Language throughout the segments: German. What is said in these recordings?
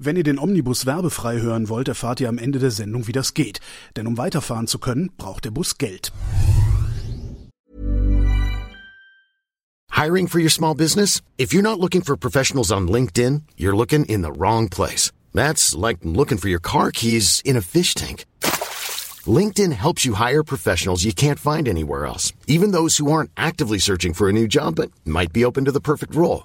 Wenn ihr den Omnibus werbefrei hören wollt, erfahrt ihr am Ende der Sendung, wie das geht. Denn um weiterfahren zu können, braucht der Bus Geld. Hiring for your small business? If you're not looking for professionals on LinkedIn, you're looking in the wrong place. That's like looking for your car keys in a fish tank. LinkedIn helps you hire professionals you can't find anywhere else, even those who aren't actively searching for a new job but might be open to the perfect role.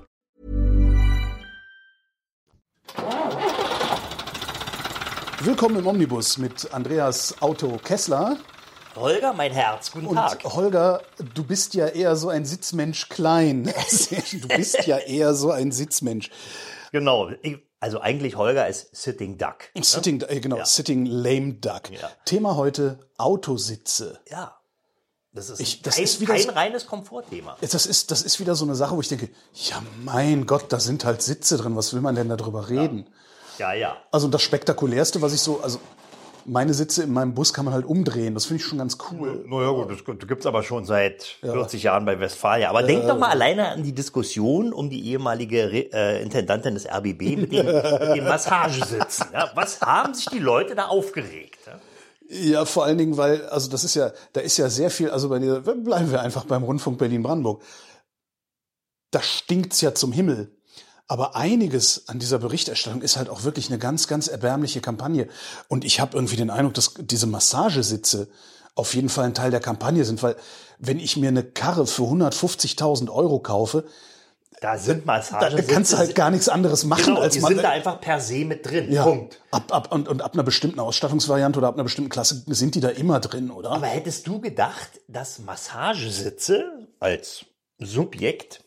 Willkommen im Omnibus mit Andreas Auto Kessler. Holger, mein Herz, guten Und Tag. Holger, du bist ja eher so ein Sitzmensch klein. Du bist ja eher so ein Sitzmensch. Genau. Also eigentlich Holger ist Sitting Duck. Sitting, äh, genau, Ja. Sitting Lame Duck. Ja. Thema heute Autositze. Ja. Das ist, Ich- das kein, ist wieder kein reines Komfortthema. Das ist, das ist wieder so eine Sache, wo ich denke, ja mein Gott, da sind halt Sitze drin, was will man denn darüber reden? Ja, ja. Also das Spektakulärste, was ich so, also meine Sitze in meinem Bus kann man halt umdrehen, das finde ich schon ganz cool. Naja gut, das gibt es aber schon seit 40 Jahren bei Westfalia. Aber denk doch mal alleine an die Diskussion um die ehemalige Re äh, Intendantin des RBB mit den, mit den Massagesitzen. Ja, was haben sich die Leute da aufgeregt? Ja? Ja, vor allen Dingen, weil, also das ist ja, da ist ja sehr viel, also bei dieser, bleiben wir einfach beim Rundfunk Berlin-Brandenburg. Da stinkt's ja zum Himmel. Aber einiges an dieser Berichterstattung ist halt auch wirklich eine ganz, ganz erbärmliche Kampagne. Und ich habe irgendwie den Eindruck, dass diese Massagesitze auf jeden Fall ein Teil der Kampagne sind, weil wenn ich mir eine Karre für 150.000 Euro kaufe, Da sind da Massagesitze. kannst du halt gar nichts anderes machen, genau, als die sind da einfach per se mit drin. ja, Punkt. Ab, ab, und, und ab einer bestimmten Ausstattungsvariante oder ab einer bestimmten Klasse sind die da immer drin, oder? Aber hättest du gedacht, dass Massagesitze als Subjekt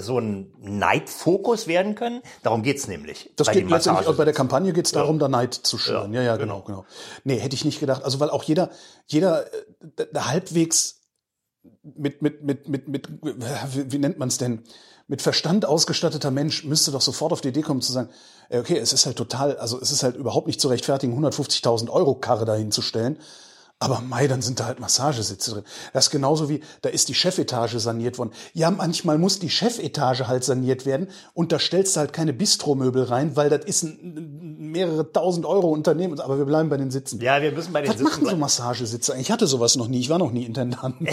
so ein Neidfokus werden können? Darum geht's nämlich. Das bei geht letztendlich auch bei der. Kampagne geht es darum, da Neid zu schüren. Ja, ja, genau, genau. Nee, hätte ich nicht gedacht. Also weil auch jeder, jeder äh, der halbwegs mit, mit, mit, mit, mit, wie, nennt man es denn? Mit Verstand ausgestatteter Mensch müsste doch sofort auf die Idee kommen zu sagen, okay, es ist halt total, also es ist halt überhaupt nicht zu rechtfertigen, 150.000 Euro Karre dahin zu stellen. Aber Mai, dann sind da halt Massagesitze drin. Das ist genauso wie, da ist die Chefetage saniert worden. Ja, manchmal muss die Chefetage halt saniert werden und da stellst du halt keine Bistromöbel rein, weil das ist ein, mehrere tausend Euro Unternehmen. Aber wir bleiben bei den Sitzen. Ja, wir müssen bei den Was Sitzen machen so. Massagesitze eigentlich? Ich hatte sowas noch nie. Ich war noch nie Intendant.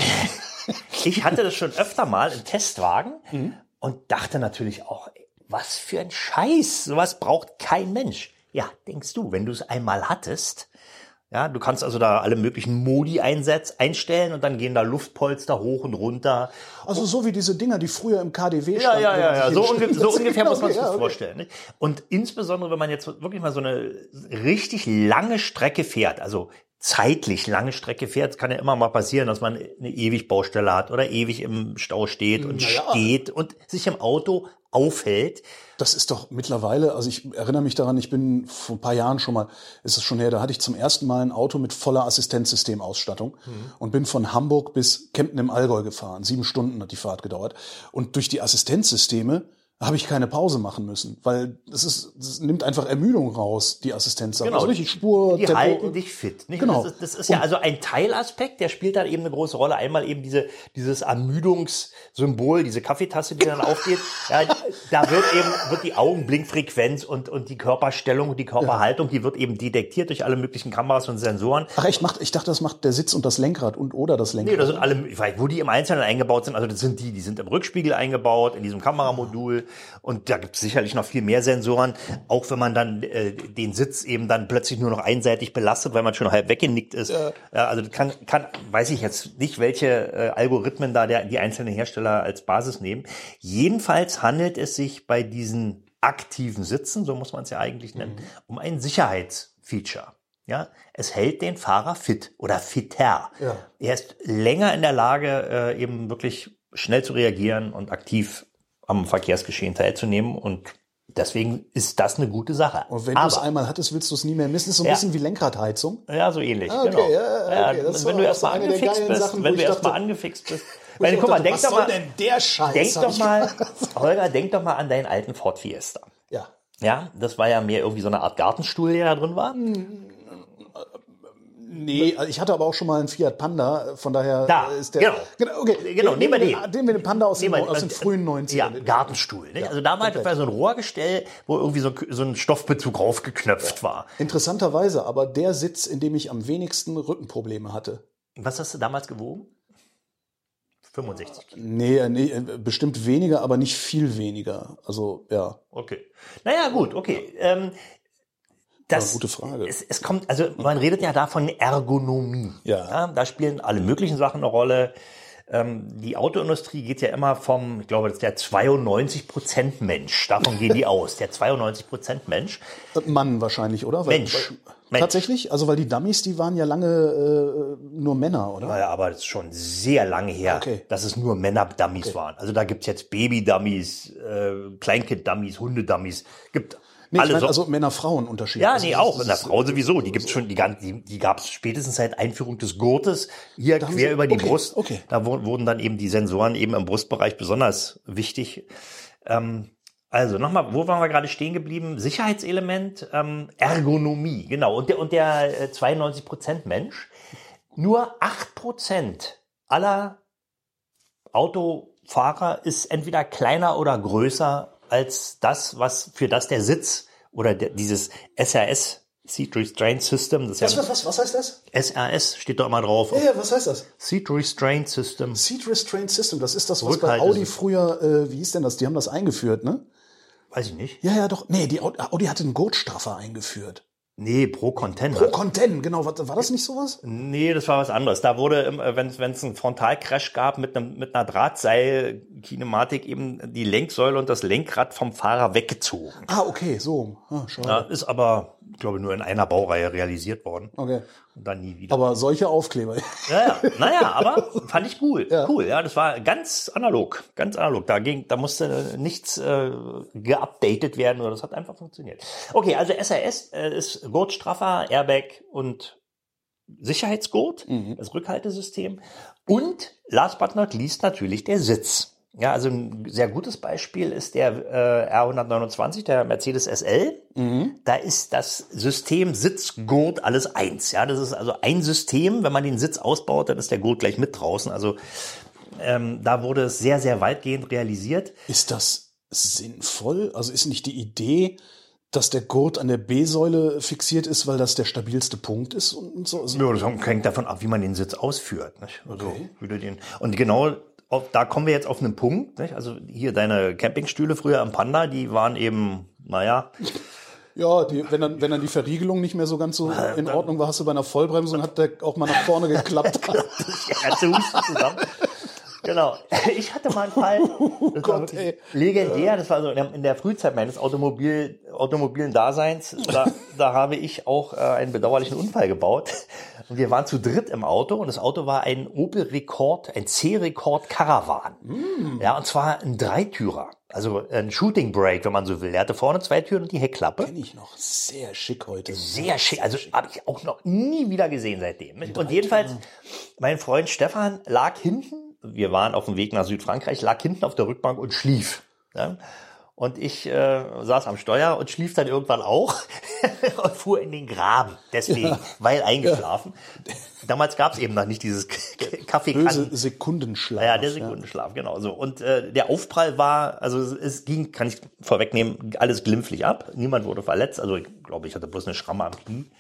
Ich hatte das schon öfter mal im Testwagen Mhm. und dachte natürlich auch, ey, was für ein Scheiß. Sowas braucht kein Mensch. Ja, denkst du, wenn du es einmal hattest, ja, du kannst also da alle möglichen Modi einsetz, einstellen und dann gehen da Luftpolster hoch und runter. Also so wie diese Dinger, die früher im KDW Ja, standen. ja, ja, ja. wo So, man sich unge hinstellt. so ungefähr muss man sich Ja, das okay. vorstellen. Nicht? Und insbesondere, wenn man jetzt wirklich mal so eine richtig lange Strecke fährt, also zeitlich lange Strecke fährt, es kann ja immer mal passieren, dass man eine ewig Baustelle hat oder ewig im Stau steht und Naja. steht und sich im Auto aufhält. Das ist doch mittlerweile, also ich erinnere mich daran, ich bin vor ein paar Jahren schon mal, ist es schon her, da hatte ich zum ersten Mal ein Auto mit voller Assistenzsystemausstattung und bin von Hamburg bis Kempten im Allgäu gefahren. Sieben Stunden hat die Fahrt gedauert. Und durch die Assistenzsysteme habe ich keine Pause machen müssen, weil das ist, das nimmt einfach Ermüdung raus, die Assistenz. Genau. Also richtig Spur, Die Tempo. halten dich fit. Nicht? Genau. Das ist, das ist ja also ein Teilaspekt, der spielt dann eben eine große Rolle. Einmal eben diese, dieses Ermüdungssymbol, diese Kaffeetasse, die dann aufgeht. Ja, da wird eben, wird die Augenblinkfrequenz und, und die Körperstellung und die Körperhaltung, die wird eben detektiert durch alle möglichen Kameras und Sensoren. Ach echt, macht, ich dachte, das macht der Sitz und das Lenkrad und oder das Lenkrad. Nee, das sind alle, ich weiß, wo die im Einzelnen eingebaut sind, also das sind die, die sind im Rückspiegel eingebaut, in diesem Kameramodul und da gibt es sicherlich noch viel mehr Sensoren, auch wenn man dann äh, den Sitz eben dann plötzlich nur noch einseitig belastet, weil man schon halb weggenickt ist. Ja. also kann, kann, weiß ich jetzt nicht, welche äh, Algorithmen da der, die einzelnen Hersteller als Basis nehmen. Jedenfalls handelt es sich bei diesen aktiven Sitzen, so muss man es ja eigentlich nennen, um ein Sicherheitsfeature. Feature. Ja, es hält den Fahrer fit oder fitter. Ja. Er ist länger in der Lage, äh, eben wirklich schnell zu reagieren und aktiv am Verkehrsgeschehen teilzunehmen und deswegen ist das eine gute Sache. Und wenn du es einmal hattest, willst du es nie mehr missen. Ist so ein Ja. bisschen wie Lenkradheizung. Ja, so ähnlich. Ah, okay, genau. ja, ja, okay, das wenn du erstmal angefixt bist, Sachen, wenn du erstmal angefixt bist. Weil, guck mal, dachte, denk was doch soll mal, denn der Scheiß? denk doch mal. Holger, denk doch mal an deinen alten Ford Fiesta. Ja. Ja, das war ja mehr irgendwie so eine Art Gartenstuhl, der da drin war. Hm. Nee, also ich hatte aber auch schon mal einen Fiat Panda, von daher Da, ist der. genau. okay. Genau, den, nehmen wir den. Den wir den Panda aus, man- aus den frühen 90ern. Ja, Gartenstuhl. Nicht? also da war das war so ein Rohrgestell, wo irgendwie so, so ein Stoffbezug raufgeknöpft war. Interessanterweise aber der Sitz, in dem ich am wenigsten Rückenprobleme hatte. Was hast du damals gewogen? 65 Kilo. Nee, äh, nee, äh, bestimmt weniger, aber nicht viel weniger. Also, ja. Okay. Naja, gut, okay. Ähm, das, gute Frage. Es, es kommt, also man redet ja da von Ergonomie. Ja. da spielen alle möglichen Sachen eine Rolle. Ähm, die Autoindustrie geht ja immer vom, ich glaube, das ist der 92% Mensch. Davon gehen die aus. Der 92% Mensch. Mann wahrscheinlich, oder? Weil, Mensch. Weil, Mensch. Tatsächlich? Also, weil die Dummies, die waren ja lange äh, nur Männer, oder? Naja, aber das ist schon sehr lange her, Okay. dass es nur Männer-Dummies waren. Also da gibt's jetzt Baby-Dummies, äh, Kleinkind-Dummies, Hunde-Dummies. Gibt Nee, ich alle meine, so also Männer-Frauen-Unterschied. Ja, also, nee, auch. das In der ist- Frau sowieso. Die gibt's schon, die, die, die gab's spätestens seit Einführung des Gurtes hier haben quer sie- über die okay, Brust. okay. Da wurden, wurden dann eben die Sensoren eben im Brustbereich besonders wichtig. Ähm, also nochmal, wo waren wir gerade stehen geblieben? Sicherheitselement, ähm, Ergonomie, genau. Und der, und der äh, 92% Mensch. Nur 8% aller Autofahrer ist entweder kleiner oder größer als das, was für das der Sitz oder der, dieses SRS Seat Restraint System, das Was, was, was, was heißt das? SRS steht doch immer drauf. Ja, ja, was heißt das? Seat Restraint System. Seat Restraint System, das ist das, was bei Rückhalte- Audi früher, äh, wie hieß denn das? Die haben das eingeführt, ne? Weiß ich nicht. Ja, ja, doch. Nee, die Audi, Audi hatte einen Gurtstraffer eingeführt. Nee, Pro Content. Pro Content, genau. War, war das nicht sowas? Nee, das war was anderes. Da wurde, äh, wenn es einen Frontalcrash gab mit, einem, mit einer Drahtseil-Kinematik eben die Lenksäule und das Lenkrad vom Fahrer weggezogen. Ah, okay, so. Ah, schade. Ja, ist aber, glaube, nur in einer Baureihe realisiert worden. Okay. Und dann nie wieder. Aber solche Aufkleber. Ja, ja. Naja, aber fand ich cool. Cool, ja. Das war ganz analog. Ganz analog. Da ging, da musste nichts äh, geupdatet werden oder das hat einfach funktioniert. Okay, also SRS äh, ist Gurtstraffer, Airbag und Sicherheitsgurt, das Rückhaltesystem. Und last but not least natürlich der Sitz. Ja, also ein sehr gutes Beispiel ist der äh, R129, der Mercedes SL. Da ist das System Sitzgurt alles eins. Ja, das ist also ein System. Wenn man den Sitz ausbaut, dann ist der Gurt gleich mit draußen. Also ähm, da wurde es sehr, sehr weitgehend realisiert. Ist das sinnvoll? Also ist nicht die Idee, dass der Gurt an der B-Säule fixiert ist, weil das der stabilste Punkt ist und, so? Ja, das hängt davon ab, wie man den Sitz ausführt. Nicht? Also, wie du den, und genau auf, da kommen wir jetzt auf einen Punkt. Nicht? Also hier deine Campingstühle früher am Panda, die waren eben, naja, Ja, die, wenn, dann, wenn dann die Verriegelung nicht mehr so ganz so in Ordnung war, hast du bei einer Vollbremsung, hat der auch mal nach vorne geklappt. Husten zusammen. Genau. Ich hatte mal einen Fall, das war Gott, ey. legendär, das war so in der, Frühzeit meines Automobil, automobilen Daseins, da, da habe ich auch äh, einen bedauerlichen Unfall gebaut. Und wir waren zu dritt im Auto und das Auto war ein Opel Rekord, ein C-Rekord Caravan. Ja, und zwar ein Dreitürer. Also ein Shooting Brake, wenn man so will. Der hatte vorne zwei Türen und die Heckklappe. Kenn ich noch. Sehr schick heute. Sehr schick. Also habe ich auch noch nie wieder gesehen seitdem. Und jedenfalls, mein Freund Stefan lag hinten. Wir waren auf dem Weg nach Südfrankreich, lag hinten auf der Rückbank und schlief. Ja? Und ich äh, saß am Steuer und schlief dann irgendwann auch und fuhr in den Graben. Deswegen, weil eingeschlafen. Damals gab es eben noch nicht dieses Kaffeekannen. Sekundenschlaf. Ja, der Sekundenschlaf, genau so. Und äh, der Aufprall war, also es- es ging, kann ich vorwegnehmen, alles glimpflich ab. Niemand wurde verletzt. Also ich glaube, ich hatte bloß eine Schramme am Knie.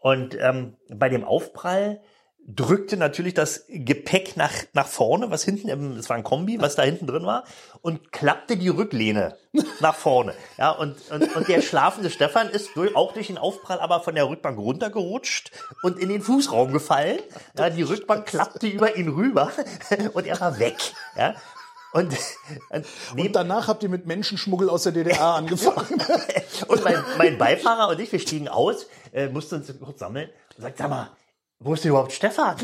Und ähm, bei dem Aufprall drückte natürlich das Gepäck nach, nach vorne, was hinten, im, es war ein Kombi, was da hinten drin war, und klappte die Rücklehne nach vorne. Ja, und, und, und der schlafende Stefan ist durch, auch durch den Aufprall aber von der Rückbank runtergerutscht und in den Fußraum gefallen. Ja, die Rückbank klappte über ihn rüber und er war weg. Ja. Und, und, und danach habt ihr mit Menschenschmuggel aus der DDR angefangen. und mein, mein Beifahrer und ich, wir stiegen aus, äh, mussten uns kurz sammeln und sagt, sag mal, wo ist denn überhaupt Stefan?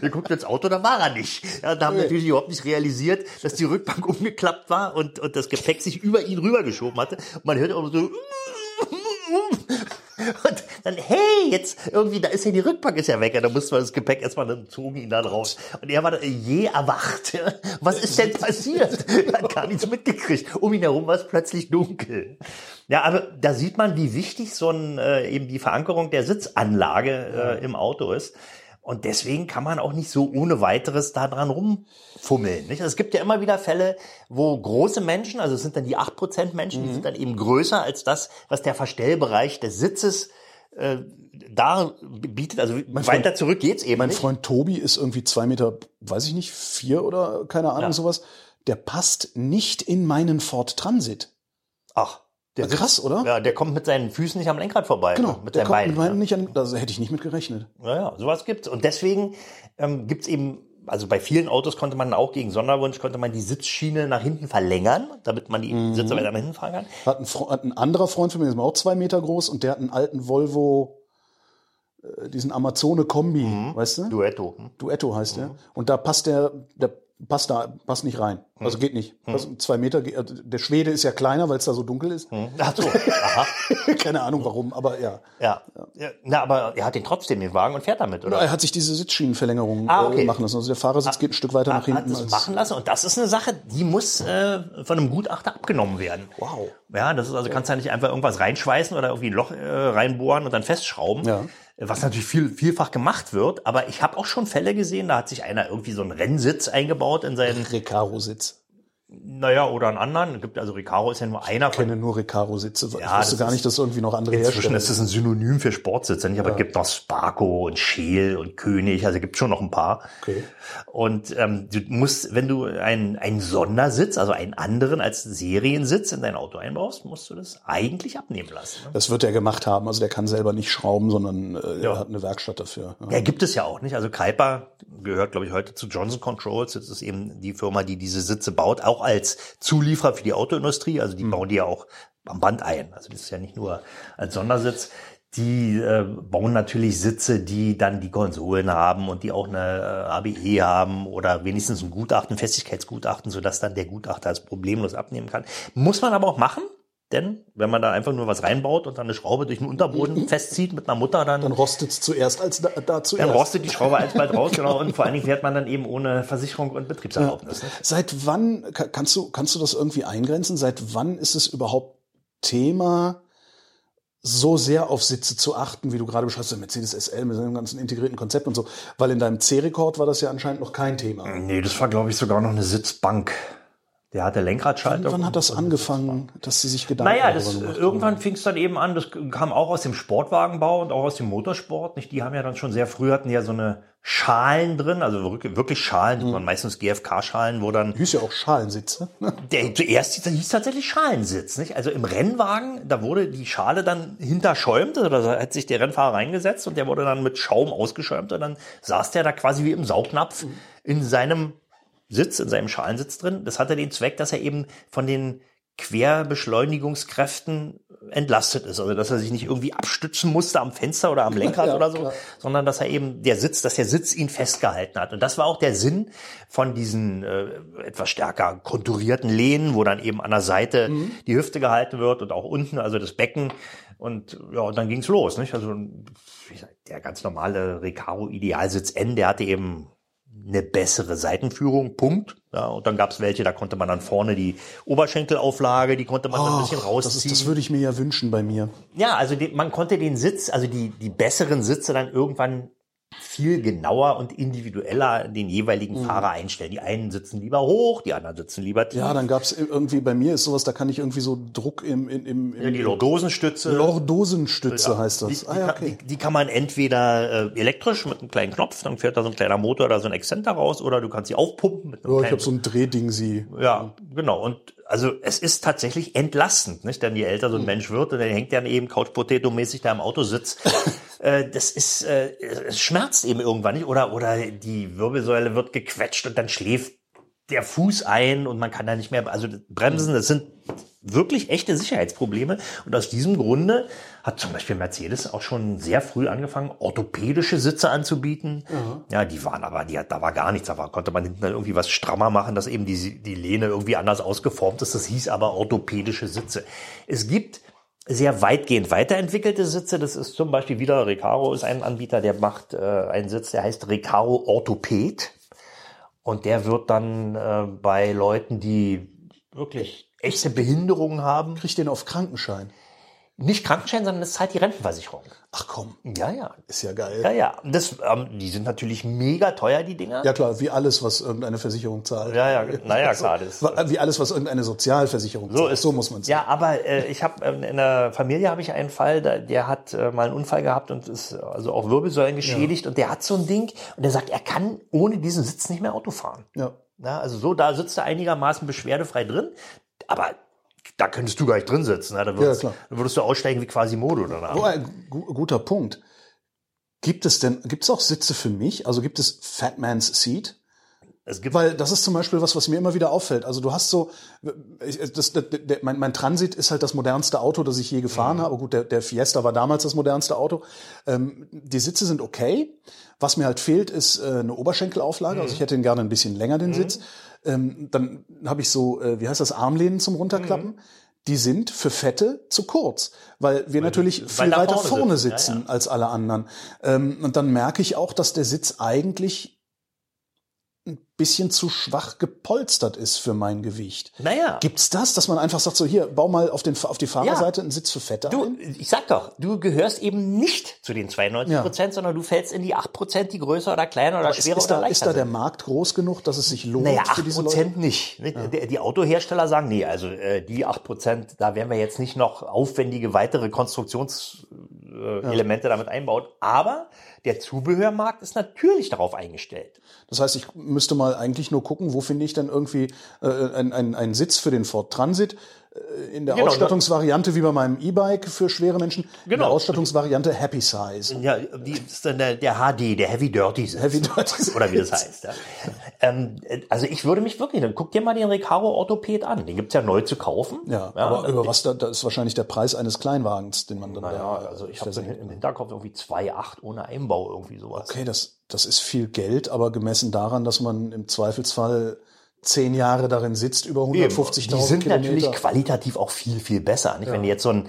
wir guckten ins Auto, da war er nicht. Ja, da haben wir natürlich überhaupt nicht realisiert, dass die Rückbank umgeklappt war und, und das Gepäck sich über ihn rübergeschoben hatte. Und man hörte auch so, und dann, hey, jetzt irgendwie, da ist ja die Rückbank ist ja weg. Da mussten wir das Gepäck erstmal, dann zogen ihn dann raus. Und er war da je erwacht. Was ist denn passiert? Er hat gar nichts mitgekriegt. Um ihn herum war es plötzlich dunkel. Ja, aber da sieht man, wie wichtig so ein, äh, eben die Verankerung der Sitzanlage äh, im Auto ist. Und deswegen kann man auch nicht so ohne weiteres da dran rumfummeln. Nicht? Also es gibt ja immer wieder Fälle, wo große Menschen, also es sind dann die 8% Menschen, mhm. die sind dann eben größer als das, was der Verstellbereich des Sitzes äh, da bietet. Also mein weiter Freund, zurück geht's eben. Mein nicht. Freund Tobi ist irgendwie zwei Meter, weiß ich nicht, vier oder keine Ahnung, ja. sowas. Der passt nicht in meinen Ford Transit. Ach. Ja, krass, oder? Ja, der kommt mit seinen Füßen nicht am Lenkrad vorbei. Genau, mit der kommt mit meinen nicht an, da hätte ich nicht mit gerechnet. Naja, sowas gibt's. Und deswegen ähm, gibt's eben, also bei vielen Autos konnte man auch gegen Sonderwunsch, konnte man die Sitzschiene nach hinten verlängern, damit man die mhm. Sitze weiter nach hinten fahren kann. Hat ein, hat ein anderer Freund von mir, der ist auch zwei Meter groß und der hat einen alten Volvo äh, diesen Amazone-Kombi, mhm. weißt du? Duetto. Hm? Duetto heißt mhm. der. Und da passt der, der passt da, passt nicht rein. Hm. Also geht nicht. Hm. Also zwei Meter, also der Schwede ist ja kleiner, weil es da so dunkel ist. Hm. Ach so, aha. Keine Ahnung warum, aber ja. ja. Ja. Na, aber er hat den trotzdem den Wagen und fährt damit, oder? Na, er hat sich diese Sitzschienenverlängerung ah, okay. äh, machen lassen. Also der Fahrersitz ah, geht ein Stück weiter nach hinten. Hat das machen lassen und das ist eine Sache, die muss äh, von einem Gutachter abgenommen werden. Wow. Ja, das ist also kannst ja nicht einfach irgendwas reinschweißen oder irgendwie ein Loch äh, reinbohren und dann festschrauben. Ja was natürlich viel, vielfach gemacht wird. Aber ich habe auch schon Fälle gesehen, da hat sich einer irgendwie so einen Rennsitz eingebaut in seinen Recaro-Sitz. Naja, oder einen anderen. Es gibt also Recaro ist ja nur einer. Ich kenne nur Recaro-Sitze. Ja, ich wusste gar nicht, dass irgendwie noch andere Inzwischen ist das ein Synonym für Sportsitze, nicht? Aber ja. es gibt noch Sparko und Scheel und König. Also es gibt schon noch ein paar. Okay. Und ähm, du musst, wenn du einen, einen Sondersitz, also einen anderen als Seriensitz in dein Auto einbaust, musst du das eigentlich abnehmen lassen. Ne? Das wird er gemacht haben. Also der kann selber nicht schrauben, sondern äh, ja. er hat eine Werkstatt dafür. Ja. ja, gibt es ja auch nicht. Also Kuiper gehört, glaube ich, heute zu Johnson Controls. Das ist eben die Firma, die diese Sitze baut, auch als Zulieferer für die Autoindustrie. Also die mhm. bauen die ja auch am Band ein. Also das ist ja nicht nur als Sondersitz. Die äh, bauen natürlich Sitze, die dann die Konsolen haben und die auch eine äh, ABE haben oder wenigstens ein Gutachten, Festigkeitsgutachten, sodass dann der Gutachter es problemlos abnehmen kann. Muss man aber auch machen. Denn wenn man da einfach nur was reinbaut und dann eine Schraube durch den Unterboden festzieht mit einer Mutter, dann... Dann rostet es zuerst als da, da zuerst. Dann rostet die Schraube alsbald raus, genau. Und vor allen Dingen fährt man dann eben ohne Versicherung und Betriebserlaubnis. Ja. Seit wann, kannst du, kannst du das irgendwie eingrenzen? Seit wann ist es überhaupt Thema, so sehr auf Sitze zu achten, wie du gerade beschreibst, der Mercedes SL mit seinem ganzen integrierten Konzept und so. Weil in deinem C-Rekord war das ja anscheinend noch kein Thema. Nee, das war, glaube ich, sogar noch eine Sitzbank. Der hatte Lenkradschaltung. Wann hat das angefangen, dass sie sich Gedanken Naja, das, irgendwann fing es dann eben an, das kam auch aus dem Sportwagenbau und auch aus dem Motorsport. Nicht? Die haben ja dann schon sehr früh hatten ja so eine Schalen drin, also wirklich Schalen, mhm. meistens GFK-Schalen, wo dann... Hieß ja auch Schalensitz, ne? Der zuerst hieß tatsächlich Schalensitz, nicht? Also im Rennwagen, da wurde die Schale dann hinterschäumt, also da hat sich der Rennfahrer reingesetzt und der wurde dann mit Schaum ausgeschäumt und dann saß der da quasi wie im Saugnapf mhm. in seinem Sitz, in seinem Schalensitz drin. Das hatte den Zweck, dass er eben von den Querbeschleunigungskräften entlastet ist. Also dass er sich nicht irgendwie abstützen musste am Fenster oder am Lenkrad ja, oder so, klar. sondern dass er eben der Sitz, dass der Sitz ihn festgehalten hat. Und das war auch der Sinn von diesen äh, etwas stärker konturierten Lehnen, wo dann eben an der Seite mhm. die Hüfte gehalten wird und auch unten, also das Becken. Und ja, und dann ging's los. Nicht? Also der ganz normale Recaro Idealsitz N, der hatte eben eine bessere Seitenführung, Punkt. Ja, und dann gab's welche, da konnte man dann vorne die Oberschenkelauflage, die konnte man oh, ein bisschen rausziehen. Das, ist, das würde ich mir ja wünschen bei mir. Ja, also die, man konnte den Sitz, also die, die besseren Sitze dann irgendwann viel genauer und individueller den jeweiligen mhm. Fahrer einstellen. Die einen sitzen lieber hoch, die anderen sitzen lieber tief. Ja, dann gab's irgendwie, bei mir ist sowas, da kann ich irgendwie so Druck im... im, im, im ja, die Lordosenstütze. Lordosenstütze ja. heißt das. Die, ah, ja, okay. die, die, kann man entweder äh, elektrisch mit einem kleinen Knopf, dann fährt da so ein kleiner Motor oder so ein Exzenter raus, oder du kannst sie aufpumpen. Mit einem ja, ich habe so ein Drehding sie. Ja, genau. Und also es ist tatsächlich entlastend, nicht? Denn je älter so ein mhm. Mensch wird, und dann hängt der eben Couch Potato mäßig da im Auto sitzt, äh, das ist, äh, es schmerzt eben irgendwann nicht oder oder die Wirbelsäule wird gequetscht und dann schläft der Fuß ein und man kann da nicht mehr, also bremsen, das sind wirklich echte Sicherheitsprobleme. Und aus diesem Grunde hat zum Beispiel Mercedes auch schon sehr früh angefangen, orthopädische Sitze anzubieten. Ja, die waren aber, die, da war gar nichts. Da war, konnte man hinten dann irgendwie was strammer machen, dass eben die, die Lehne irgendwie anders ausgeformt ist. Das hieß aber orthopädische Sitze. Es gibt sehr weitgehend weiterentwickelte Sitze. Das ist zum Beispiel wieder Recaro ist ein Anbieter, der macht äh, einen Sitz, der heißt Recaro Orthopäd. Und der wird dann äh, bei Leuten, die wirklich echte Behinderungen haben, Kriegt den auf Krankenschein. Nicht Krankenschein, sondern das zahlt die Rentenversicherung. Ach komm, Ja, ja. ist ja geil. Ja, ja. Das, ähm, die sind natürlich mega teuer, die Dinger. Ja klar, wie alles, was irgendeine Versicherung zahlt. Ja, ja, naja, klar. Das, Wie alles, was irgendeine Sozialversicherung So zahlt. ist- so muss man es ja, aber äh, ich habe ähm, in der Familie habe ich einen Fall, da, der hat äh, mal einen Unfall gehabt und ist also auch Wirbelsäulen geschädigt und der hat so ein Ding und der sagt, er kann ohne diesen Sitz nicht mehr Auto fahren. Ja. Ja, also so, da sitzt er einigermaßen beschwerdefrei drin, aber da könntest du gar nicht drin sitzen. Ne? Da, würdest, klar. da würdest du aussteigen wie Quasimodo danach. Oh, ein guter Punkt. Gibt es denn, gibt es auch Sitze für mich? Also gibt es Fat Man's Seat? Weil das ist zum Beispiel was, was mir immer wieder auffällt. Also du hast so, ich- das, das, der, mein, mein Transit ist halt das modernste Auto, das ich je gefahren Mhm. habe. Gut, der, der Fiesta war damals das modernste Auto. Ähm, die Sitze sind okay. Was mir halt fehlt, ist äh, eine Oberschenkelauflage. Mhm. Also ich hätte ihn gerne ein bisschen länger, den Sitz. Ähm, dann habe ich so, äh, wie heißt das, Armlehnen zum Runterklappen. Mhm. Die sind für Fette zu kurz, weil wir natürlich weil viel da weiter vorne vorne sitzen. Ja, ja. als alle anderen. Ähm, und dann merke ich auch, dass der Sitz eigentlich bisschen zu schwach gepolstert ist für mein Gewicht. Naja. Gibt's das, dass man einfach sagt, so hier, bau mal auf, den, auf die Fahrerseite einen Sitz für Fette Du, ein? ich sag doch, du gehörst eben nicht zu den 92 Prozent, sondern du fällst in die 8 Prozent, die größer oder kleiner oder Ist, schwerer ist, oder da, leichter ist da der. Markt groß genug, dass es sich lohnt Naja, für 8 diese Leute? Prozent nicht. Ne? Die, die Autohersteller sagen, nee, also äh, die 8 Prozent, da werden wir jetzt nicht noch aufwendige weitere Konstruktionselemente äh, Elemente damit einbauen. Aber der Zubehörmarkt ist natürlich darauf eingestellt. Das heißt, ich müsste mal eigentlich nur gucken, wo finde ich dann irgendwie äh, einen, einen, einen Sitz für den Ford Transit in der Genau, Ausstattungsvariante wie bei meinem E-Bike für schwere Menschen, in Genau. der Ausstattungsvariante Happy Size. Ja, die ist dann der, der HD, der Heavy Dirty Sitz. Heavy Dirty Oder wie das Sitz. heißt. Ja. Ähm, äh, also ich würde mich wirklich, dann guck dir mal den Recaro Orthopäd an. Den gibt's ja neu zu kaufen. Ja, aber über was da, da ist wahrscheinlich der Preis eines Kleinwagens, den man dann Ja, da also ich habe im Hinterkopf irgendwie 2,8 ohne Einbau, irgendwie sowas. Okay, das, das ist viel Geld, aber gemessen daran, dass man im Zweifelsfall zehn Jahre darin sitzt, über 150.000 Die sind Kilometer. natürlich qualitativ auch viel, viel besser. Nicht? Wenn du jetzt so ein,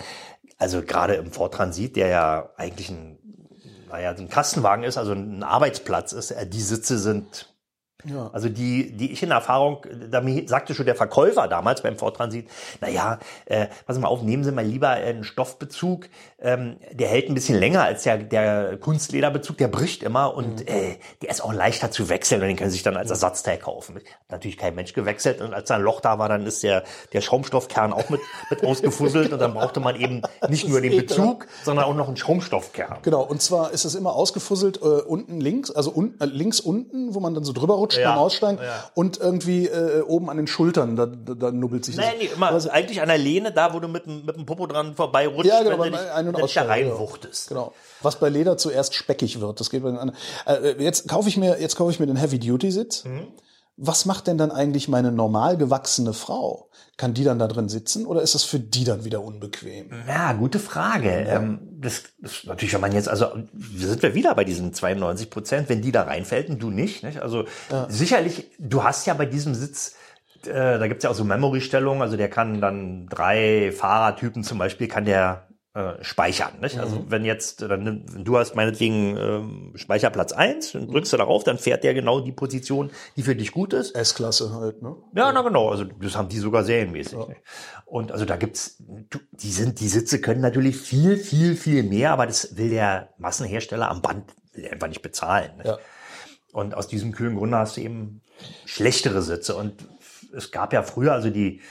also gerade im Ford Transit, der ja eigentlich ein, naja, ein Kastenwagen ist, also ein Arbeitsplatz ist, äh, die Sitze sind Ja. Also die, die ich in Erfahrung, da sagte schon der Verkäufer damals beim Ford Transit, na ja, äh, pass mal auf, nehmen Sie mal lieber einen Stoffbezug, ähm, der hält ein bisschen länger als der, der Kunstlederbezug, der bricht immer und äh, der ist auch leichter zu wechseln und den können Sie sich dann als Ersatzteil kaufen. Hat natürlich kein Mensch gewechselt und als da ein Loch da war, dann ist der, der Schaumstoffkern auch mit, mit ausgefusselt und dann brauchte man eben nicht nur den Bezug, sondern auch noch einen Schaumstoffkern. Genau, und zwar ist es immer ausgefusselt äh, unten links, also un, äh, links unten, wo man dann so drüber rutscht Ja, beim Aussteigen ja. und irgendwie äh, oben an den Schultern, da, da, da nubbelt sich das. Nein, nee, immer es- eigentlich an der Lehne, da wo du mit, dem- mit dem Popo dran vorbeirutscht, Ja, genau, wenn du dich, Ein- und wenn dich da ja. reinwuchtest. Genau. Was bei Leder zuerst speckig wird, das geht bei den anderen. Äh, jetzt kaufe ich mir, jetzt kaufe ich mir den Heavy Duty Sitz. Mhm. Was macht denn dann eigentlich meine normal gewachsene Frau? Kann die dann da drin sitzen oder ist das für die dann wieder unbequem? Ja, gute Frage. Ähm, das, das ist natürlich, wenn man jetzt, also sind wir wieder bei diesen 92 Prozent, wenn die da reinfällt und du nicht. nicht? Also sicherlich, du hast ja bei diesem Sitz, äh, da gibt's ja auch so Memory-Stellungen, also der kann dann drei Fahrertypen zum Beispiel, kann der äh, speichern. Nicht? Also wenn jetzt, dann, du hast meinetwegen ähm, Speicherplatz eins, dann drückst du darauf, dann fährt der genau die Position, die für dich gut ist. S-Klasse halt, ne? Ja, na genau. Also das haben die sogar serienmäßig. ne? Und also da gibt's, die sind, die Sitze können natürlich viel, viel, viel mehr, aber das will der Massenhersteller am Band einfach nicht bezahlen. Ne? Ja. Und aus diesem kühlen Grunde hast du eben schlechtere Sitze. Und es gab ja früher, also die,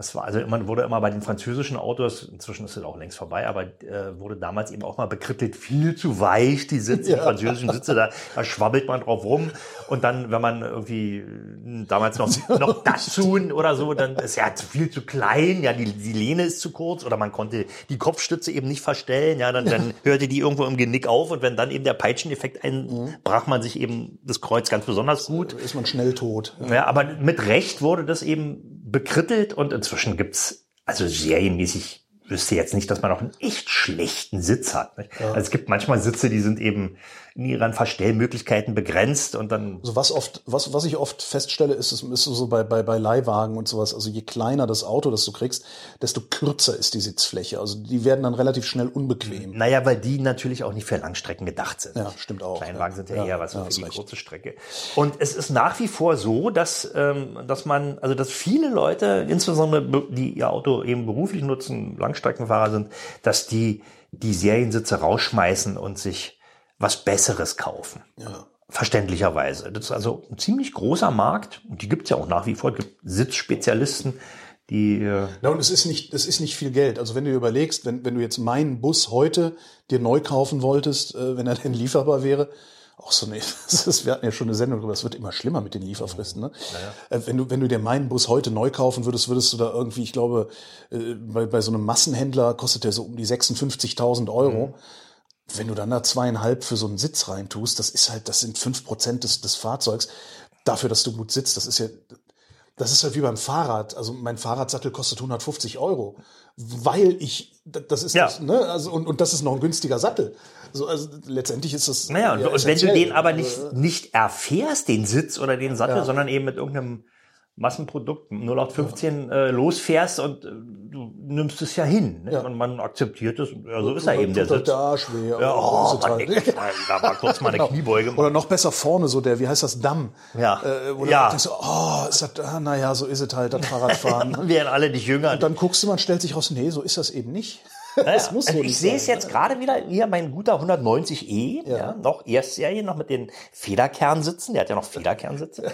was war, also man wurde immer bei den französischen Autos, inzwischen ist es auch längst vorbei, aber äh, wurde damals eben auch mal bekrittelt, viel zu weich, die Sitze, die französischen Sitze, da, da schwabbelt man drauf rum. Und dann, wenn man irgendwie äh, damals noch, noch Datsun oder so, dann ist ja viel zu klein, ja, die, die Lehne ist zu kurz oder man konnte die Kopfstütze eben nicht verstellen, ja, dann, dann hörte die irgendwo im Genick auf und wenn dann eben der Peitscheneffekt ein, brach man sich eben das Kreuz ganz besonders gut. Ist man schnell tot. Ja, aber mit Recht wurde das eben bekrittelt und inzwischen gibt's also serienmäßig wüsste jetzt nicht, dass man auch einen echt schlechten Sitz hat. Nicht? Also es gibt manchmal Sitze, die sind eben in ihren Verstellmöglichkeiten begrenzt und dann. Also was oft, was, was ich oft feststelle, ist, ist so bei, bei, bei Leihwagen und sowas. Also je kleiner das Auto, das du kriegst, desto kürzer ist die Sitzfläche. Also die werden dann relativ schnell unbequem. Naja, weil die natürlich auch nicht für Langstrecken gedacht sind. Ja, stimmt auch. Kleinwagen sind ja, Ja, eher was ja, für die recht. kurze Strecke. Und es ist nach wie vor so, dass, ähm, dass man, also dass viele Leute, insbesondere be- die ihr Auto eben beruflich nutzen, Langstreckenfahrer sind, dass die die Seriensitze rausschmeißen und sich was Besseres kaufen. Ja. Verständlicherweise. Das ist also ein ziemlich großer Markt und die gibt es ja auch nach wie vor. Es gibt Sitzspezialisten, die äh, Na, und es ist nicht, es ist nicht viel Geld. Also wenn du überlegst, wenn, wenn du jetzt meinen Bus heute dir neu kaufen wolltest, äh, wenn er denn lieferbar wäre, auch so eine, ist, wir hatten ja schon eine Sendung drüber, das wird immer schlimmer mit den Lieferfristen. Ne? Äh, wenn, du, wenn du dir meinen Bus heute neu kaufen würdest, würdest du da irgendwie, ich glaube, äh, bei, bei so einem Massenhändler kostet der so um die 56.000 Euro. Wenn du dann da zweieinhalb für so einen Sitz reintust, das ist halt, das sind fünf Prozent des, des Fahrzeugs. Dafür, dass du gut sitzt, das ist ja, das ist halt wie beim Fahrrad. Also mein Fahrradsattel kostet 150 Euro, weil ich, das ist Ja. das, ne, also und, und das ist noch ein günstiger Sattel. So, also letztendlich ist das. Naja, und, ja, und wenn du den aber nicht, nicht erfährst, den Sitz oder den Sattel, sondern eben mit irgendeinem Massenprodukt 0815 äh, losfährst und äh, du nimmst es ja hin. Ne? Ja. Und man akzeptiert es. Ja, so ist er eben der Sitz. weh, aber Ja, so oh, ist es Mann, halt. ey, da war kurz mal eine Genau. Kniebeuge. Oder noch besser vorne, so der, wie heißt das, Damm. Ja. Äh, wo du Ja. denkst, oh, ist das, ah, naja, so ist es halt, das Fahrradfahren. Dann werden alle nicht jünger. Und dann guckst du, man stellt sich raus, nee, so ist das eben nicht. Das muss so also ich sehe es jetzt gerade wieder, hier mein guter 190e, ja. noch Erstserie, noch mit den Federkernsitzen, der hat ja noch Federkernsitze.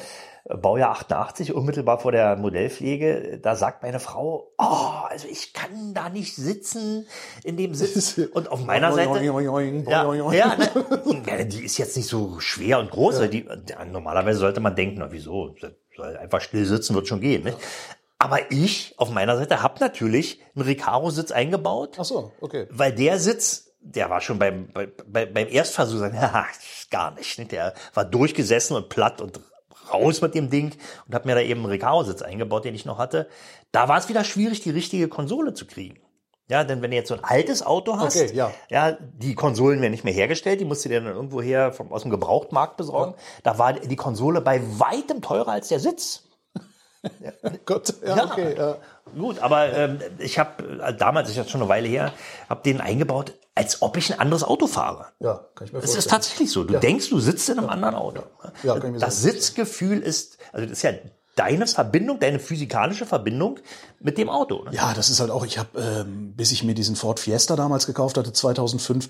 Äh, Baujahr 88, unmittelbar vor der Modellpflege, da sagt meine Frau, oh, also ich kann da nicht sitzen in dem Sitz. Und auf meiner Seite, ja, ja, ne? ja, die ist jetzt nicht so schwer und groß. Die, ja, normalerweise sollte man denken, na wieso, einfach still sitzen, wird schon gehen. Nicht? Aber ich auf meiner Seite habe natürlich einen Recaro-Sitz eingebaut, Ach so, okay. weil der Sitz, der war schon beim, bei, bei, beim Erstversuch, sagen, gar nicht. Der war durchgesessen und platt und raus mit dem Ding und habe mir da eben einen Recaro-Sitz eingebaut, den ich noch hatte. Da war es wieder schwierig, die richtige Konsole zu kriegen. Ja, denn wenn du jetzt so ein altes Auto hast, Okay, ja. ja, die Konsolen werden nicht mehr hergestellt, die musst du dir dann irgendwo her vom, aus dem Gebrauchtmarkt besorgen. Da war die Konsole bei weitem teurer als der Sitz. Gott, ja, Ja. okay. Ja. Gut, aber ähm, ich habe äh, damals, ist jetzt schon eine Weile her, habe den eingebaut, als ob ich ein anderes Auto fahre. ja, kann ich mir Es ist vorstellen. tatsächlich so. Du denkst, du sitzt in einem anderen Auto. Ja, kann ich mir das so Sitzgefühl ist, also das ist ja deine Verbindung, deine physikalische Verbindung mit dem Auto. Ne? Ja, das ist halt auch, ich habe, ähm, bis ich mir diesen Ford Fiesta damals gekauft hatte, 2005,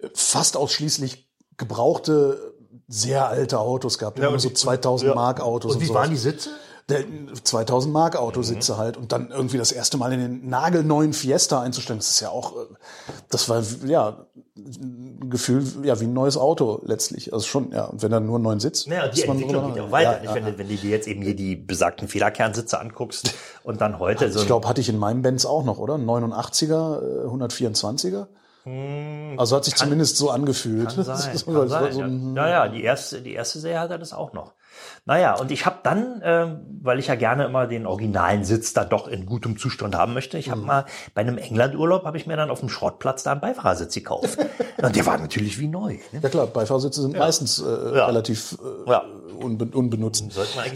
äh, fast ausschließlich gebrauchte, sehr alte Autos gehabt. Immer und so die- 2000 ja. Mark Autos. Und wie sowas. waren die Sitze? Der 2000 Mark Autositze halt und dann irgendwie das erste Mal in den nagelneuen Fiesta einzusteigen, das ist ja auch, äh, das war ja ein Gefühl, ja wie ein neues Auto letztlich, also schon, ja. Und wenn dann nur einen neuen Sitz, Ja, die Entwicklung geht ja auch weiter. Ja, nicht? ja, wenn, du- wenn du dir jetzt eben hier die besagten Federkernsitze anguckst und dann heute so Ich glaube, hatte ich in meinem Benz auch noch, oder? Ein 89er, äh, 124er. Also hat sich zumindest so angefühlt. Hm. Kann sein, kann so- sein, so ja. ja, ja, die erste, die erste Serie hat er das auch noch. Naja, und ich habe dann, ähm, weil ich ja gerne immer den originalen Sitz da doch in gutem Zustand haben möchte, ich Mhm. habe mal bei einem Englandurlaub habe ich mir dann auf dem Schrottplatz da einen Beifahrersitz gekauft. und der war natürlich wie neu. Ne? Ja klar, Beifahrersitze sind meistens äh, relativ äh, Ja. unbe unbenutzt.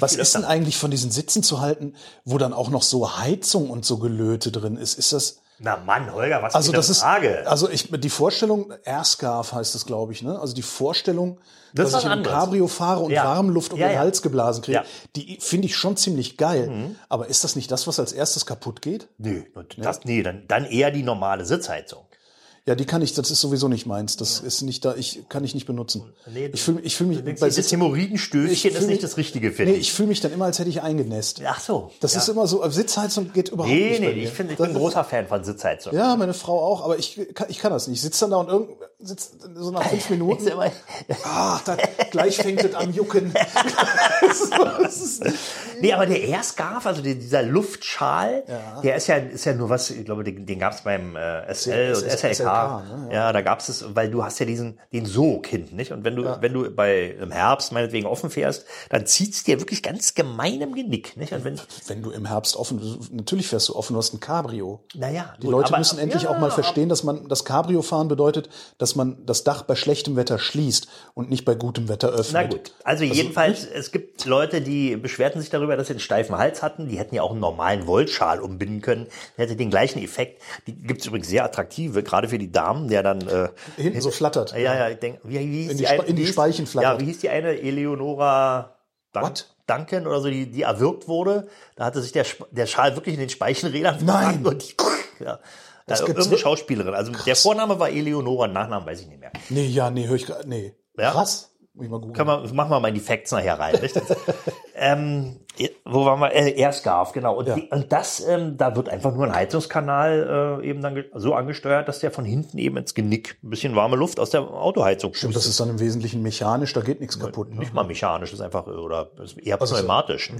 Was ist denn eigentlich von diesen Sitzen zu halten, wo dann auch noch so Heizung und so Gelöte drin ist? Ist das Na Mann, Holger, was also für eine das ist Frage. also ich die Vorstellung Airscarf heißt es glaube ich, ne? Also die Vorstellung, Das ist dass ich was in einem anderes. Cabrio fahre und Ja. Warmluft um Ja, den ja. Hals geblasen kriege. Mhm. die finde ich schon ziemlich geil. Aber ist das nicht das, was als erstes kaputt geht? Nö, das, nee, dann, dann eher die normale Sitzheizung. Ja, die kann ich, das ist sowieso nicht meins. Das ist nicht da, ich kann ich nicht benutzen. Nee, ich fühle ich fühl mich bei das Hämorrhoidenstößchen ist nicht das Richtige für nee, ich fühle mich dann immer, als hätte ich eingenässt. Ach so. Das ja. ist immer so, Sitzheizung geht überhaupt Nee, nicht. nee, mir. ich finde, ich Das bin ein großer Fan von Sitzheizung. Ja, meine Frau auch, aber ich kann, ich kann das nicht. Ich sitze dann da und irgend, sitzt so nach fünf Minuten. Ah, da, gleich fängt es an jucken. Nee, aber der Airscarf, also die- dieser Luftschal, der ist ja, ist ja nur was, ich glaube, den, den gab es beim äh, SL und SLK. SLK, ne? ja. da gab es es, weil du hast ja diesen, den Sog hinten, nicht? Und wenn du, wenn du bei im Herbst meinetwegen offen fährst, dann zieht's dir wirklich ganz gemein im Genick, nicht? Und wenn, Wenn du im Herbst offen, natürlich fährst du offen, du hast ein Cabrio. naja, Die Leute müssen endlich auch mal verstehen, dass man das Cabrio fahren bedeutet, dass man das Dach bei schlechtem Wetter schließt und nicht bei gutem Wetter öffnet. Na gut, also jedenfalls, es gibt Leute, die beschwerten sich darüber, dass sie einen steifen Hals hatten. Die hätten ja auch einen normalen Wollschal umbinden können. Der hätte den gleichen Effekt. Die gibt's übrigens sehr attraktive, gerade für die Damen, der dann... Äh, Hinten so flattert. ja, ja, ich denke, wie, wie hieß In die eine- in die Speichen flattert. Ja, wie hieß die eine? Eleonora Dun What? Duncan oder so, die, die erwürgt wurde. Da hatte sich der, der Schal wirklich in den Speichenrädern Nein. und die, ja. Das gibt's irgendeine? Schauspielerin. Also der Vorname war Eleonora, Nachnamen weiß ich nicht mehr. Nee, ja, nee, höre ich gar nee. Ja? Krass. Muss ich mal googeln. Kann man, machen wir mal in die Facts nachher rein. Nicht? ähm, wo waren wir? Äh, Airscarf, genau. Und, Ja. die, und das, ähm, da wird einfach nur ein Heizungskanal äh, eben dann so angesteuert, dass der von hinten eben ins Genick ein bisschen warme Luft aus der Autoheizung Stimmt, das ist dann im Wesentlichen mechanisch, da geht nichts kaputt. Ne? nicht mal mechanisch, das ist einfach oder ist eher Also so- pneumatisch.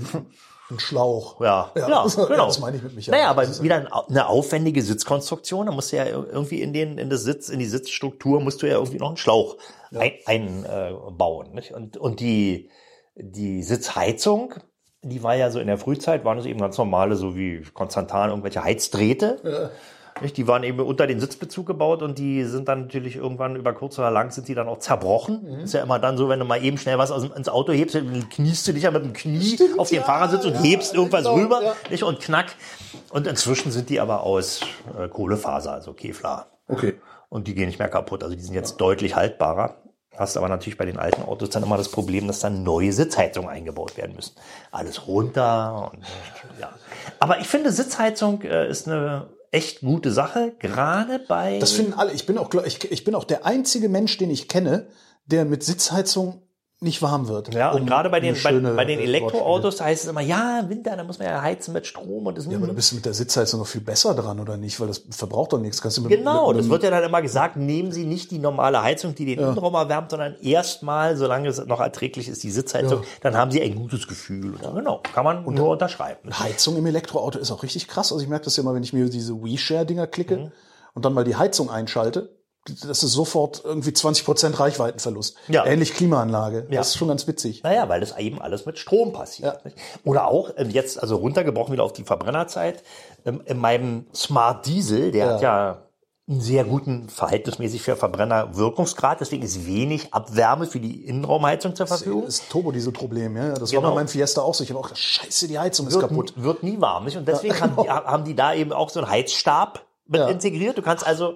Ein Schlauch. Ja, ja, ja, das, genau. das meine ich mit mechanisch. Naja, aber wieder ein, eine aufwendige Sitzkonstruktion. Da musst du ja irgendwie in den in das Sitz in die Sitzstruktur musst du ja irgendwie noch einen Schlauch einbauen. Ein, äh? Und und die die Sitzheizung, die war ja so in der Frühzeit waren es eben ganz normale, so wie Konstantan irgendwelche Heizdrähte. Nicht? Die waren eben unter den Sitzbezug gebaut und die sind dann natürlich irgendwann über kurz oder lang sind die dann auch zerbrochen. Ist ja immer dann so, wenn du mal eben schnell was aus, ins Auto hebst, dann kniest du dich ja mit dem Knie auf den ja, Fahrersitz und ja, hebst irgendwas genau, rüber ja. nicht? und knack. Und inzwischen sind die aber aus äh, Kohlefaser, also Kevlar. Okay. Und die gehen nicht mehr kaputt. Also die sind jetzt deutlich haltbarer. Hast aber natürlich bei den alten Autos dann immer das Problem, dass dann neue Sitzheizungen eingebaut werden müssen. Alles runter und ja. Aber ich finde, Sitzheizung äh, ist eine echt gute Sache, gerade bei. Das finden alle. Ich bin auch, ich, ich bin auch der einzige Mensch, den ich kenne, der mit Sitzheizung nicht warm wird. ja, und Um gerade bei den, bei, bei den äh, Elektroautos, da heißt es immer, ja, im Winter, da muss man ja heizen mit Strom und das Ja, aber da bist du mit der Sitzheizung noch viel besser dran, oder nicht? Weil das verbraucht doch nichts. Kannst du mit, Genau, mit, das mit, wird ja dann immer gesagt, nehmen Sie nicht die normale Heizung, die den Innenraum erwärmt, sondern erstmal, solange es noch erträglich ist, die Sitzheizung, Ja. dann haben Sie ein gutes Gefühl. Und, genau, kann man nur unterschreiben. Heizung im Elektroauto ist auch richtig krass. Also ich merke das ja immer, wenn ich mir diese WeShare-Dinger klicke Mhm. und dann mal die Heizung einschalte. Das ist sofort irgendwie 20 Prozent Reichweitenverlust. Ja. Ähnlich Klimaanlage. Ja. Das ist schon ganz witzig. Naja, weil das eben alles mit Strom passiert. Ja. Oder auch, ähm, jetzt also runtergebrochen wieder auf die Verbrennerzeit, ähm, in meinem Smart Diesel, der hat ja einen sehr guten, verhältnismäßig für Verbrenner Wirkungsgrad, deswegen ist wenig Abwärme für die Innenraumheizung zur Verfügung. Das Turbodiesel-Problem, ja. Das war Genau. bei meinem Fiesta auch so. Ich habe auch scheiße, die Heizung ist wird, kaputt. wird nie warm. Nicht? Und deswegen haben, die, haben die da eben auch so einen Heizstab mit Ja. integriert. Du kannst also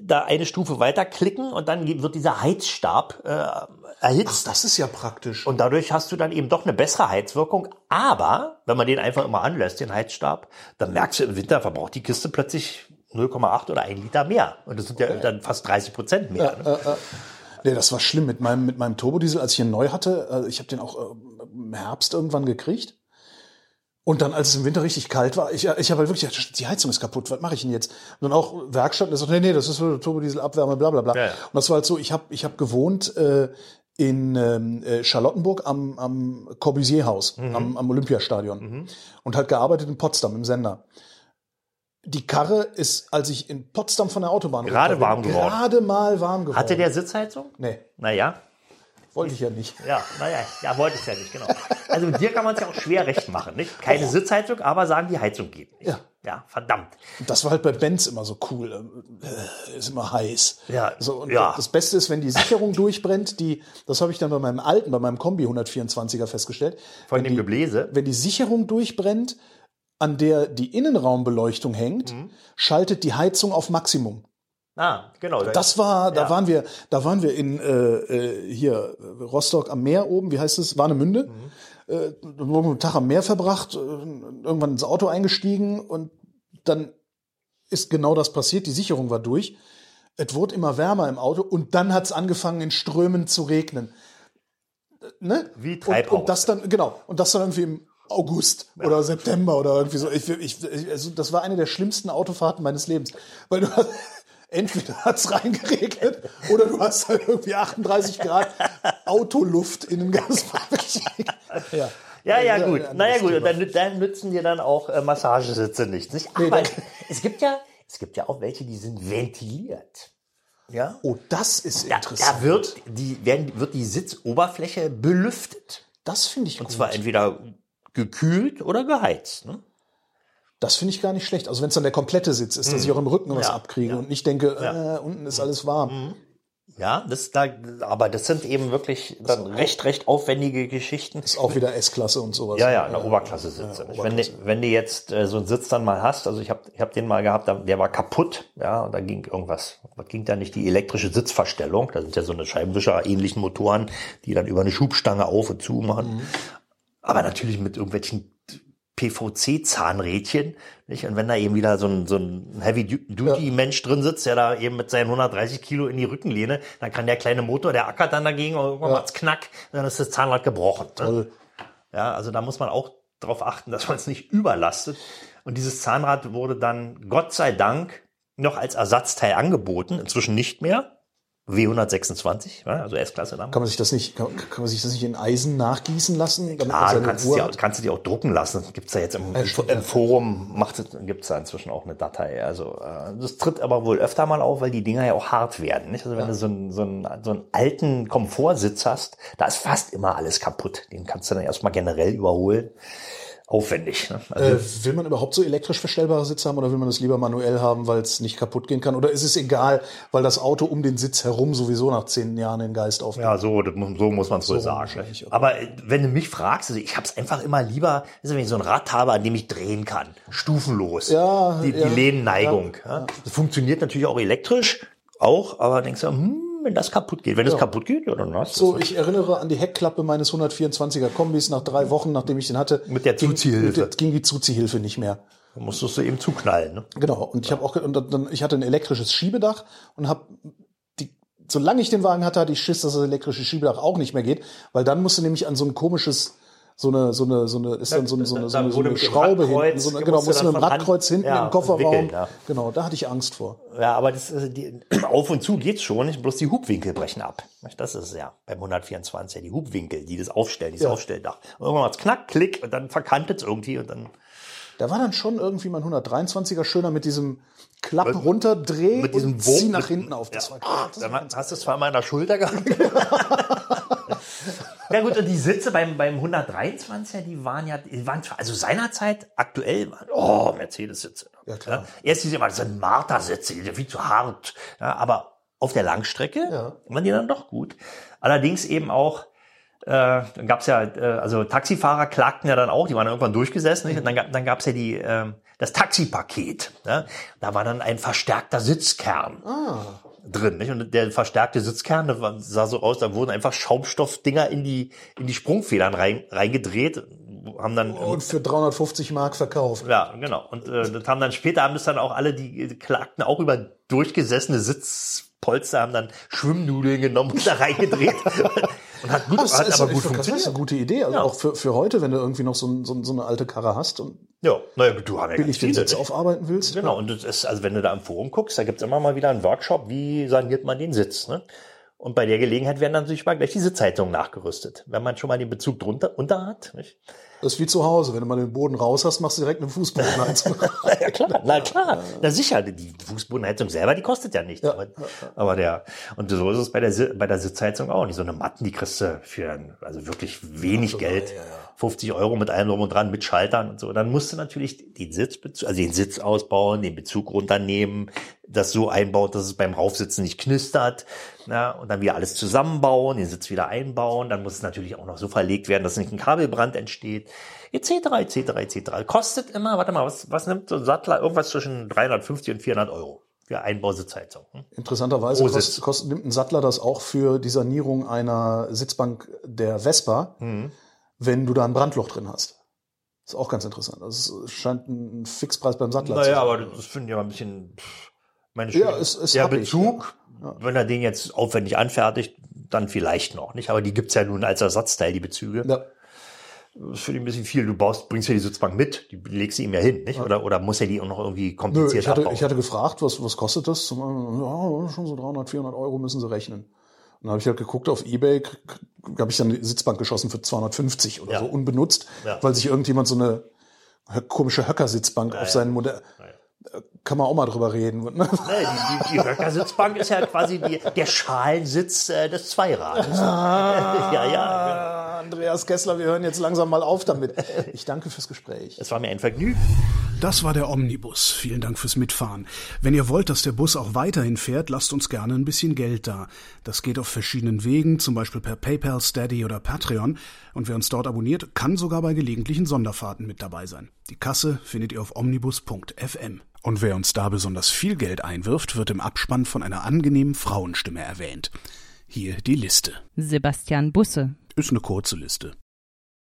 da eine Stufe weiter klicken und dann wird dieser Heizstab äh, erhitzt. Das ist ja praktisch. Und dadurch hast du dann eben doch eine bessere Heizwirkung. Aber wenn man den einfach immer anlässt, den Heizstab, dann merkst du im Winter verbraucht die Kiste plötzlich 0,8 oder 1 Liter mehr. Und das sind ja dann fast 30 Prozent mehr. ne? Nee, das war schlimm mit meinem, mit meinem Turbodiesel, als ich ihn neu hatte. Also ich habe den auch äh, im Herbst irgendwann gekriegt. Und dann, als es im Winter richtig kalt war, ich, ich habe halt wirklich gedacht, die Heizung ist kaputt, was mache ich denn jetzt? Und dann auch Werkstatt, und der sagt, nee, nee, das ist nur Turbodieselabwärme, bla bla bla. Ja, ja. Und das war halt so, ich habe ich hab gewohnt äh, in ähm, äh, Charlottenburg am, am Corbusier-Haus, Mhm. am, am Olympiastadion. Und halt gearbeitet in Potsdam im Sender. Die Karre ist, als ich in Potsdam von der Autobahn Gerade warm geworden. Gerade mal warm geworden. Hatte der Sitzheizung? Nee, Naja, wollte ich ja nicht. ja, naja, ja, wollte ich ja nicht, genau. Also mit dir kann man es ja auch schwer recht machen, nicht? Keine Sitzheizung, aber sagen, die Heizung geht nicht. Ja. Ja, verdammt. Das war halt bei Benz immer so cool. Äh, Ist immer heiß. Ja, So, und ja. das Beste ist, wenn die Sicherung durchbrennt, die, das habe ich dann bei meinem alten, bei meinem Kombi 124er festgestellt. Von dem die, Gebläse. Wenn die Sicherung durchbrennt, an der die Innenraumbeleuchtung hängt, Mhm. schaltet die Heizung auf Maximum. Ah, genau. Das war, da Ja. waren wir, da waren wir in äh, äh, hier Rostock am Meer oben, wie heißt es, Warnemünde. Mhm. Äh, da wurden wir einen Tag am Meer verbracht, äh, irgendwann ins Auto eingestiegen und dann ist genau das passiert. Die Sicherung war durch. es wurde immer wärmer im Auto und dann hat es angefangen in Strömen zu regnen. Äh, Ne? Wie und, Treibhaus. und das dann, genau, und das dann irgendwie im August oder September oder irgendwie so. Ich, ich, also das war eine der schlimmsten Autofahrten meines Lebens. Weil du hast, entweder hat es reingeregnet oder du hast halt irgendwie 38 Grad Autoluft in den Gasfahrbereich. Ja. Ja, ja, Ja, gut. ja, naja, gut. Und dann, dann nützen dir dann auch äh, Massagesitze nichts. Nicht? Nee, Aber dann- es gibt ja, es gibt ja auch welche, die sind ventiliert. Ja. Oh, das ist Da, interessant. da wird die, werden, wird die Sitzoberfläche belüftet. das finde ich Und gut. zwar entweder gekühlt oder geheizt. Ne? Das finde ich gar nicht schlecht. Also wenn es dann der komplette Sitz ist, dass ich auch im Rücken was Ja, abkriege und nicht denke, äh, unten ist alles warm. Ja, das da, aber das sind eben wirklich dann recht, recht aufwendige Geschichten. Ist auch wieder S-Klasse und sowas. Ja, ja, eine Oberklasse Sitze. Ja, wenn, du, wenn du jetzt äh, so einen Sitz dann mal hast, also ich habe ich hab den mal gehabt, der war kaputt, ja, und da ging irgendwas, was ging da nicht, die elektrische Sitzverstellung, da sind ja so eine Scheibenwischer-ähnlichen Motoren, die dann über eine Schubstange auf und zu machen. Aber natürlich mit irgendwelchen PVC-Zahnrädchen, nicht? Und wenn da eben wieder so ein, so ein Heavy-Duty-Mensch drin sitzt, der da eben mit seinen 130 Kilo in die Rückenlehne, dann kann der kleine Motor, der ackert dann dagegen und irgendwann macht's knack, dann ist das Zahnrad gebrochen. ne? Ja, also da muss man auch darauf achten, dass man es nicht überlastet. Und dieses Zahnrad wurde dann Gott sei Dank noch als Ersatzteil angeboten, inzwischen nicht mehr. W126, ja, also S-Klasse kann man sich das nicht, kann, kann man sich das nicht in Eisen nachgießen lassen? Ah, du kannst, hat? kannst du dir auch drucken lassen. Gibt's da jetzt im, im, stimmt, im ja. Forum, macht es, gibt's da inzwischen auch eine Datei. Also äh, das tritt aber wohl öfter mal auf, weil die Dinger ja auch hart werden. Nicht? Also wenn du so einen, so, einen, so einen alten Komfortsitz hast, da ist fast immer alles kaputt. Den kannst du dann erstmal generell überholen. Aufwendig. Ne? Also, Äh, will man überhaupt so elektrisch verstellbare Sitze haben oder will man das lieber manuell haben, weil es nicht kaputt gehen kann? Oder ist es egal, weil das Auto um den Sitz herum sowieso nach zehn Jahren den Geist aufgibt? Ja, so, das so muss man es wohl sagen. okay. Aber äh, wenn du mich fragst, also ich habe es einfach immer lieber, also wenn ich so ein Rad habe, an dem ich drehen kann, stufenlos. Ja, die, ja, die Lehnenneigung. Ja, Das funktioniert natürlich auch elektrisch, auch, aber denkst du, hm, wenn das kaputt geht, wenn das kaputt geht, ja, dann hast So, ich erinnere an die Heckklappe meines 124er Kombis nach drei Wochen, nachdem ich den hatte. Mit der ging- Zuziehhilfe. mit der- Ging die Zuziehhilfe nicht mehr. Dann musst du es eben zuknallen. Ne? Genau. Und ich habe auch, und dann, ich hatte ein elektrisches Schiebedach und habe solange ich den Wagen hatte, hatte ich Schiss, dass das elektrische Schiebedach auch nicht mehr geht, weil dann musst du nämlich an so ein komisches, so eine, so eine, so eine, ist dann so eine, so eine, so eine, so eine Schraube Radkreuz hinten, so eine, genau, musst du mit dem Radkreuz hinten ja, im Kofferraum. wickeln, ja. Genau, da hatte ich Angst vor. Ja, aber das, äh, die, auf und zu geht's schon, bloß die Hubwinkel brechen ab. Das ist ja beim 124, die Hubwinkel, die das aufstellen, dieses Ja. Aufstelldach. Und irgendwann macht's knack, klick und dann verkantet es irgendwie und dann Da war dann schon irgendwie mein 123er schöner mit diesem Klapp runterdreh mit diesem und zieh Wurm- nach mit- hinten auf. Das ja. war, das Dann hast du es zwar mal an der Schulter gehabt. ja gut, und die Sitze beim, beim 123er, die waren ja, die waren zwar, also seinerzeit, aktuell waren, oh, Mercedes-Sitze. Ja, klar. Erst diese, das sind Martha-Sitze, die sind viel zu hart. Ja, aber auf der Langstrecke Ja. waren die dann doch gut. Allerdings eben auch, äh, dann gab's ja, äh, also Taxifahrer klagten ja dann auch, die waren irgendwann durchgesessen, nicht? und dann, gab- dann gab's ja die, ähm, das Taxipaket. Ne? Da war dann ein verstärkter Sitzkern drin. Nicht? Und der verstärkte Sitzkern, sah so aus, da wurden einfach Schaumstoffdinger in die, in die Sprungfedern rein, reingedreht, haben dann und für 350 Mark verkauft. ja, genau. Und äh, das haben dann später haben das dann auch alle, die klagten auch über durchgesessene Sitzpolster, haben dann Schwimmnudeln genommen und da reingedreht. und hat gut, Das hat ist, aber gut glaub, das ist funktioniert. eine gute Idee. Also Ja. auch für, für heute, wenn du irgendwie noch so, so, so eine alte Karre hast und Ja, naja, du hast ja billig den Sitz nicht? aufarbeiten willst. Genau, und das ist, also wenn du da im Forum guckst, da gibt's immer mal wieder einen Workshop, wie saniert man den Sitz. Ne? Und bei der Gelegenheit werden dann natürlich mal gleich die Sitzheizungen nachgerüstet, wenn man schon mal den Bezug drunter unter hat. Nicht? Das ist wie zu Hause. Wenn du mal den Boden raus hast, machst du direkt eine Fußbodenheizung. ja klar, na klar. Na sicher, die Fußbodenheizung selber, die kostet ja nichts. aber, aber der, und so ist es bei der, bei der Sitzheizung auch nicht. So eine Matten, die kriegst du für ein, also wirklich wenig Geld. 50 Euro mit allem drum und dran, mit Schaltern und so. Dann musst du natürlich den Sitzbezug, also den Sitz ausbauen, den Bezug runternehmen, das so einbauen, dass es beim Raufsitzen nicht knistert. Na, und dann wieder alles zusammenbauen, den Sitz wieder einbauen. Dann muss es natürlich auch noch so verlegt werden, dass nicht ein Kabelbrand entsteht. Etc., etc., etc. Kostet immer, warte mal, was, was nimmt so ein Sattler? Irgendwas zwischen 350 und 400 Euro für Einbausitzheizung. Hm? Interessanterweise kostet, Sitz. kostet, nimmt ein Sattler das auch für die Sanierung einer Sitzbank der Vespa, Mhm. wenn du da ein Brandloch drin hast. ist auch ganz interessant. Das ist- scheint ein Fixpreis beim Sattler zu Naja, sein. aber das finde ich aber ein bisschen, pff, Meine Ja, es- es der hab ich, Bezug, wenn er den jetzt aufwendig anfertigt, dann vielleicht noch, nicht? Aber die gibt's ja nun als Ersatzteil, die Bezüge. Ja. Das finde ich ein bisschen viel. Du baust, bringst ja die Sitzbank mit, die legst sie ihm ja hin, nicht? Oder, oder muss er die auch noch irgendwie Nö, kompliziert ich hatte, abbauen? ich hatte gefragt, was, was kostet das? Ja, schon so 300, 400 Euro müssen sie rechnen. Und dann habe ich halt geguckt auf Ebay, habe ich dann die Sitzbank geschossen für 250 oder Ja. so unbenutzt, Ja. weil sich irgendjemand so eine komische Höcker-Sitzbank auf seinen Modell. Kann man auch mal drüber reden. Ne? Die, die, die Höcker-Sitzbank ist ja quasi die, der Schalensitz äh, des Zweirades. ja, ja. Andreas Kessler, wir hören jetzt langsam mal auf damit. Ich danke fürs Gespräch. Es war mir ein Vergnügen. Das war der Omnibus. Vielen Dank fürs Mitfahren. Wenn ihr wollt, dass der Bus auch weiterhin fährt, lasst uns gerne ein bisschen Geld da. Das geht auf verschiedenen Wegen, zum Beispiel per PayPal, Steady oder Patreon. Und wer uns dort abonniert, kann sogar bei gelegentlichen Sonderfahrten mit dabei sein. Die Kasse findet ihr auf omnibus.fm. Und wer uns da besonders viel Geld einwirft, wird im Abspann von einer angenehmen Frauenstimme erwähnt. Hier die Liste. Sebastian Busse, Ist eine kurze Liste.